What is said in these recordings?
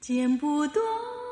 剪不断。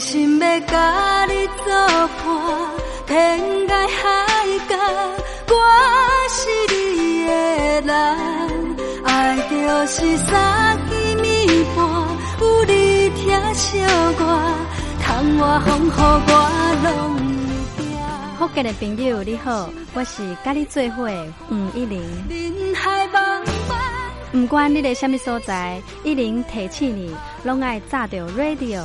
心要甲你作伴，天涯海角，我是你的人。爱就是三更暝半，有你疼惜我，窗外风雨我拢会惊。福建的朋友你好，我是甲你做伙的吴一玲。人海茫茫。不管你在什么所在，一零提起你，拢爱炸着 radio，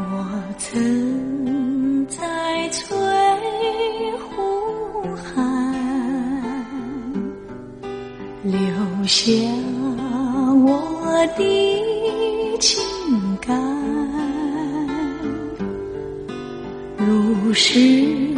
我曾在翠湖畔留下我的情感，如诗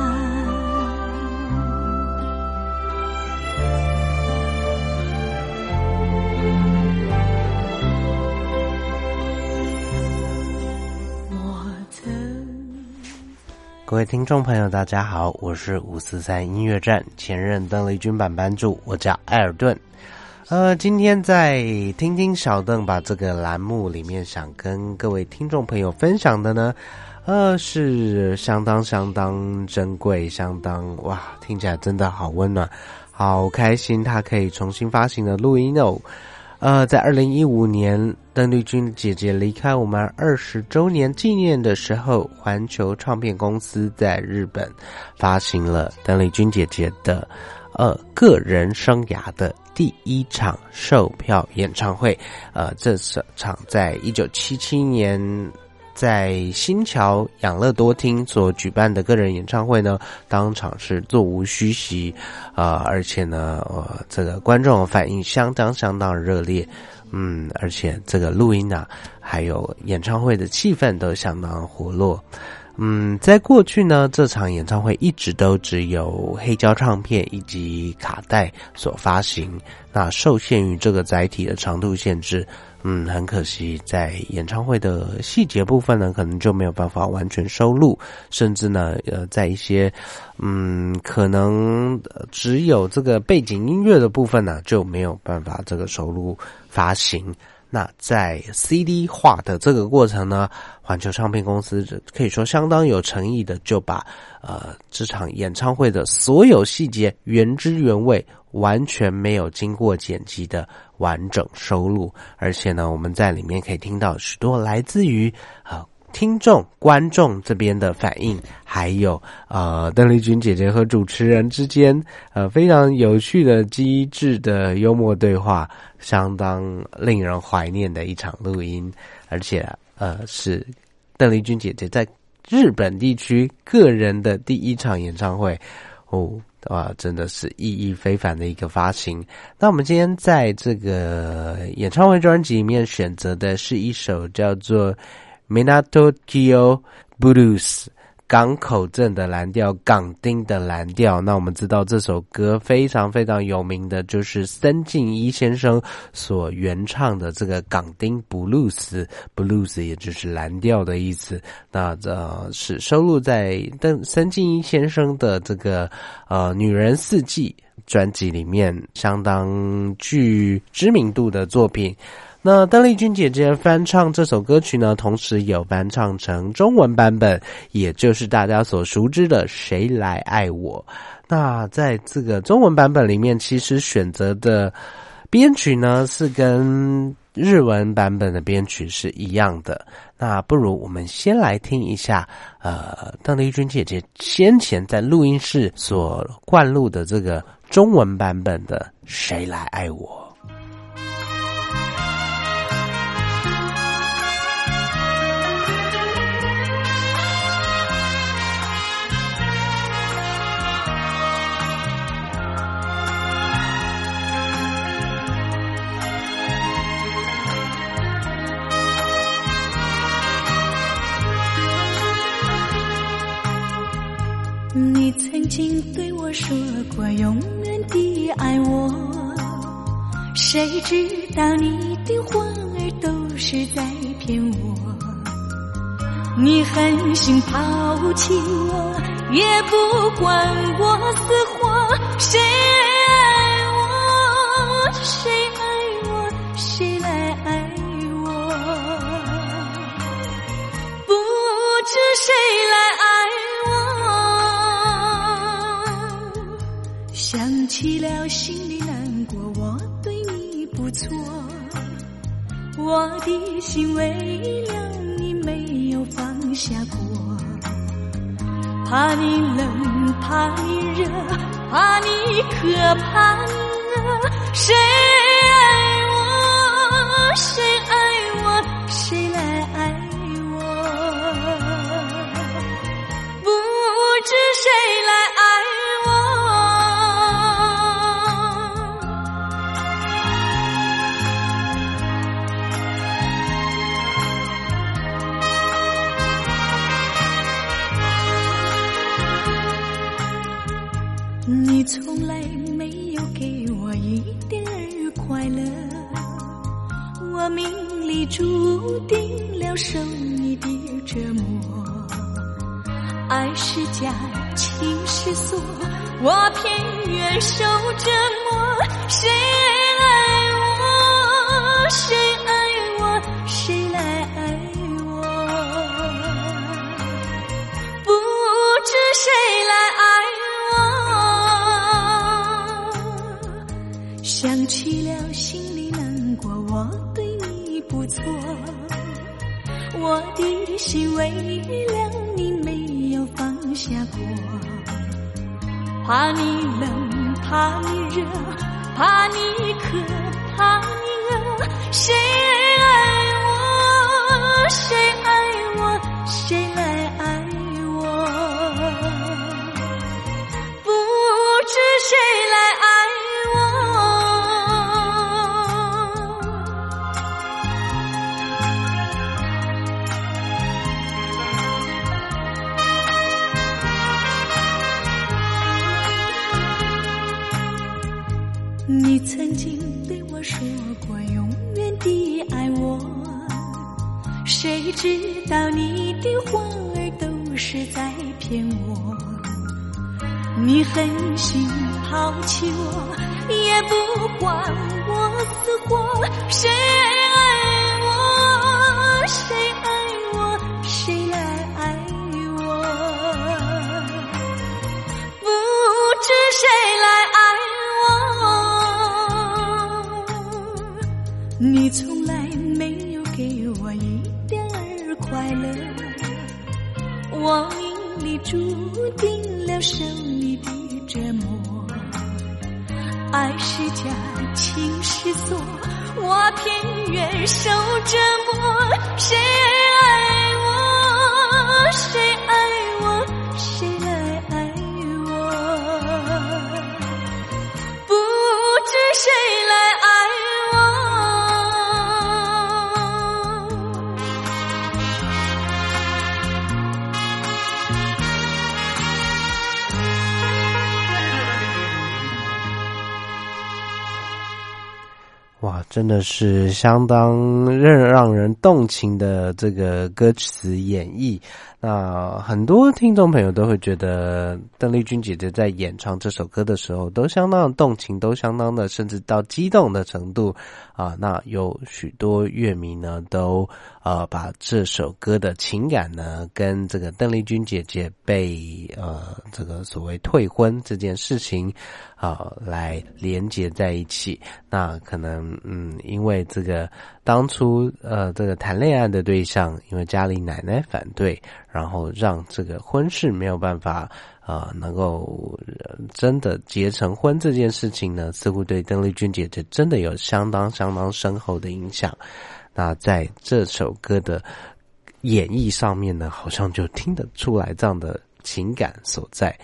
各位听众朋友，大家好，我是五四三音乐站前任邓丽君版版主，我叫艾尔顿。呃，今天在听听小邓把这个栏目里面，想跟各位听众朋友分享的呢，呃，是相当相当珍贵，相当哇，听起来真的好温暖，好开心，他可以重新发行的录音哦。呃，在二零一五年，邓丽君姐姐离开我们二十周年纪念的时候，环球唱片公司在日本发行了邓丽君姐姐的呃个人生涯的第一场售票演唱会。呃，这场在一九七七年在新桥养乐多厅所举办的个人演唱会呢，当场是座无虚席，啊，而且呢，这个观众反应相当相当热烈，嗯，而且这个录音啊，还有演唱会的气氛都相当活络。嗯，在过去呢，这场演唱会一直都只有黑胶唱片以及卡带所发行。那受限于这个载体的长度限制，嗯，很可惜，在演唱会的细节部分呢，可能就没有办法完全收录，甚至呢，呃，在一些嗯，可能只有这个背景音乐的部分呢，就没有办法这个收录发行。那在 CD 化的这个过程呢，环球唱片公司可以说相当有诚意的，就把呃这场演唱会的所有细节原汁原味，完全没有经过剪辑的完整收录，而且呢，我们在里面可以听到许多来自于啊。听众、观众这边的反应，还有呃，邓丽君姐姐和主持人之间呃非常有趣的、机智的幽默对话，相当令人怀念的一场录音，而且呃是邓丽君姐姐在日本地区个人的第一场演唱会哦，哇，真的是意义非凡的一个发行。那我们今天在这个演唱会专辑里面选择的是一首叫做。Minato Kyo Blues，港口镇的蓝调，港町的蓝调。那我们知道这首歌非常非常有名的，就是森进一先生所原唱的这个港町 Blues，Blues 也就是蓝调的意思。那这是收录在邓森进一先生的这个呃《女人四季》专辑里面，相当具知名度的作品。那邓丽君姐姐翻唱这首歌曲呢，同时有翻唱成中文版本，也就是大家所熟知的《谁来爱我》。那在这个中文版本里面，其实选择的编曲呢是跟日文版本的编曲是一样的。那不如我们先来听一下，呃，邓丽君姐姐先前在录音室所灌录的这个中文版本的《谁来爱我》。曾经对我说过永远的爱我，谁知道你的话儿都是在骗我。你狠心抛弃我，也不管我死活。谁爱我？谁爱我？谁来爱我？不知谁起了，心里难过。我对你不错，我的心为了你没有放下过。怕你冷，怕你热，怕你渴，怕饿。谁爱我？谁爱感，情是锁，我偏愿受折磨。怕你冷，怕你热，怕你渴，怕你饿。谁爱我？谁狠心抛弃我，也不管我死活。谁爱我？谁爱我？谁来爱我？不知谁来爱我。你从来没有给我一点儿快乐，我命里注定了受你情是锁，我偏愿受折磨。谁真的是相当让让人动情的这个歌词演绎。那很多听众朋友都会觉得邓丽君姐姐在演唱这首歌的时候，都相当动情，都相当的甚至到激动的程度啊。那有许多乐迷呢，都呃把这首歌的情感呢，跟这个邓丽君姐姐被呃这个所谓退婚这件事情啊来连接在一起。那可能嗯，因为这个当初呃这个谈恋爱的对象，因为家里奶奶反对。然后让这个婚事没有办法啊，能够真的结成婚这件事情呢，似乎对邓丽君姐姐真的有相当相当深厚的影响。那在这首歌的演绎上面呢，好像就听得出来这样的情感所在。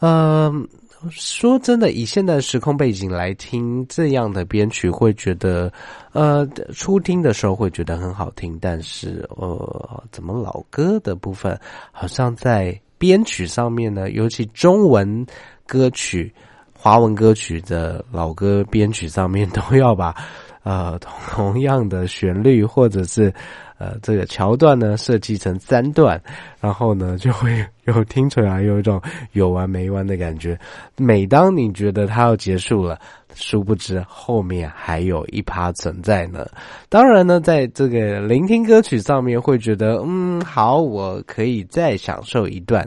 嗯，说真的，以现在时空背景来听这样的编曲，会觉得呃，初听的时候会觉得很好听，但是呃，怎么老歌的部分，好像在编曲上面呢？尤其中文歌曲、华文歌曲的老歌编曲上面，都要把呃同样的旋律或者是。呃，这个桥段呢设计成三段，然后呢就会有听出来有一种有完没完的感觉。每当你觉得它要结束了，殊不知后面还有一趴存在呢。当然呢，在这个聆听歌曲上面会觉得，嗯，好，我可以再享受一段。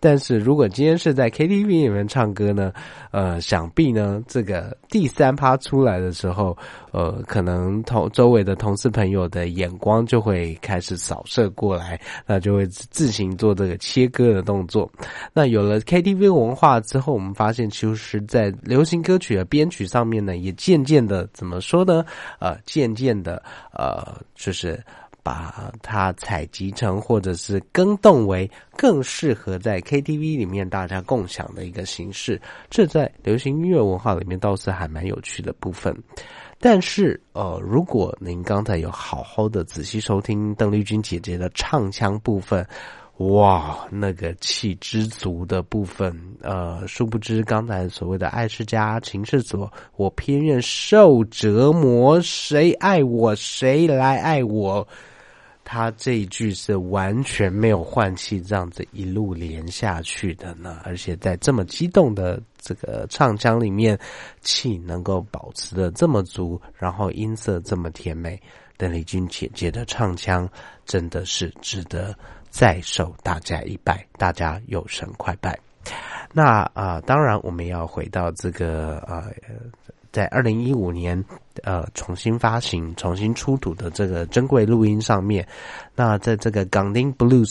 但是如果今天是在 KTV 里面唱歌呢，呃，想必呢这个第三趴出来的时候，呃，可能同周围的同事朋友的眼光就会开始扫射过来，那就会自行做这个切割的动作。那有了 KTV 文化之后，我们发现其实，在流行歌曲的编曲上面呢，也渐渐的怎么说呢？呃，渐渐的，呃，就是。把它采集成，或者是更动为更适合在 KTV 里面大家共享的一个形式，这在流行音乐文化里面倒是还蛮有趣的部分。但是，呃，如果您刚才有好好的仔细收听邓丽君姐姐的唱腔部分，哇，那个气之足的部分，呃，殊不知刚才所谓的爱是家，情是锁，我偏愿受折磨，谁爱我，谁来爱我。他这一句是完全没有换气，这样子一路连下去的呢，而且在这么激动的这个唱腔里面，气能够保持的这么足，然后音色这么甜美，邓丽君姐姐的唱腔真的是值得再受大家一拜，大家有神快拜。那啊，当然我们要回到这个呃。在二零一五年，呃，重新发行、重新出土的这个珍贵录音上面，那在这个《港丁 Blues》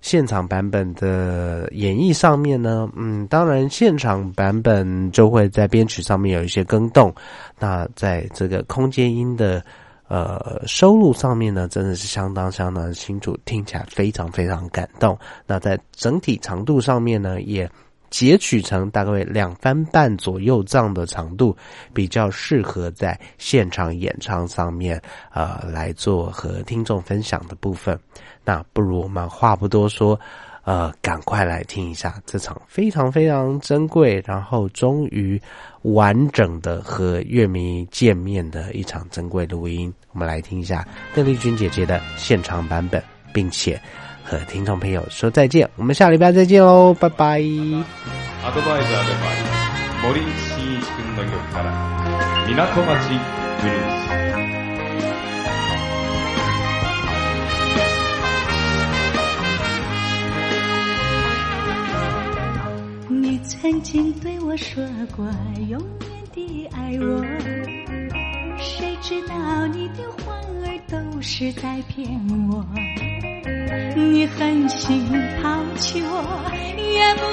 现场版本的演绎上面呢，嗯，当然现场版本就会在编曲上面有一些更动。那在这个空间音的呃收录上面呢，真的是相当相当清楚，听起来非常非常感动。那在整体长度上面呢，也。截取成大概两分半左右这样的长度，比较适合在现场演唱上面，呃，来做和听众分享的部分。那不如我们话不多说，呃，赶快来听一下这场非常非常珍贵，然后终于完整的和乐迷见面的一场珍贵录音。我们来听一下邓丽君姐姐的现场版本，并且和听众朋友说再见。我们下礼拜再见喽，拜拜。アドバイザーでもあります森進一君の曲から港町ブルース 曾经对我说过永远的爱我，谁知道你的话儿都是在骗我。你狠心抛弃我，也不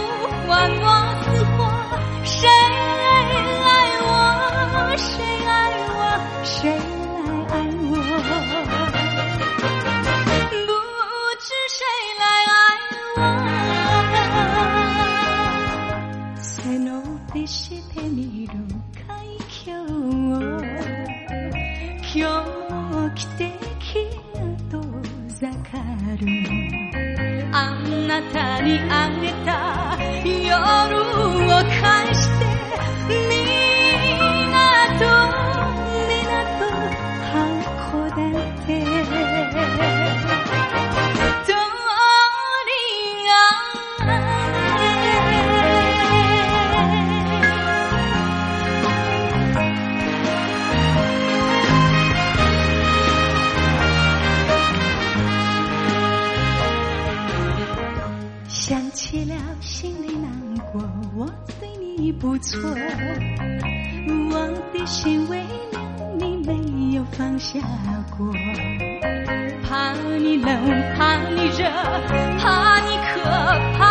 还我死活。谁爱我？谁爱我？谁てみるかい今日今日も来てきっとざかるあなたにあげた夜を返し错，我的心为了你没有放下过，怕你冷，怕你热，怕你渴，怕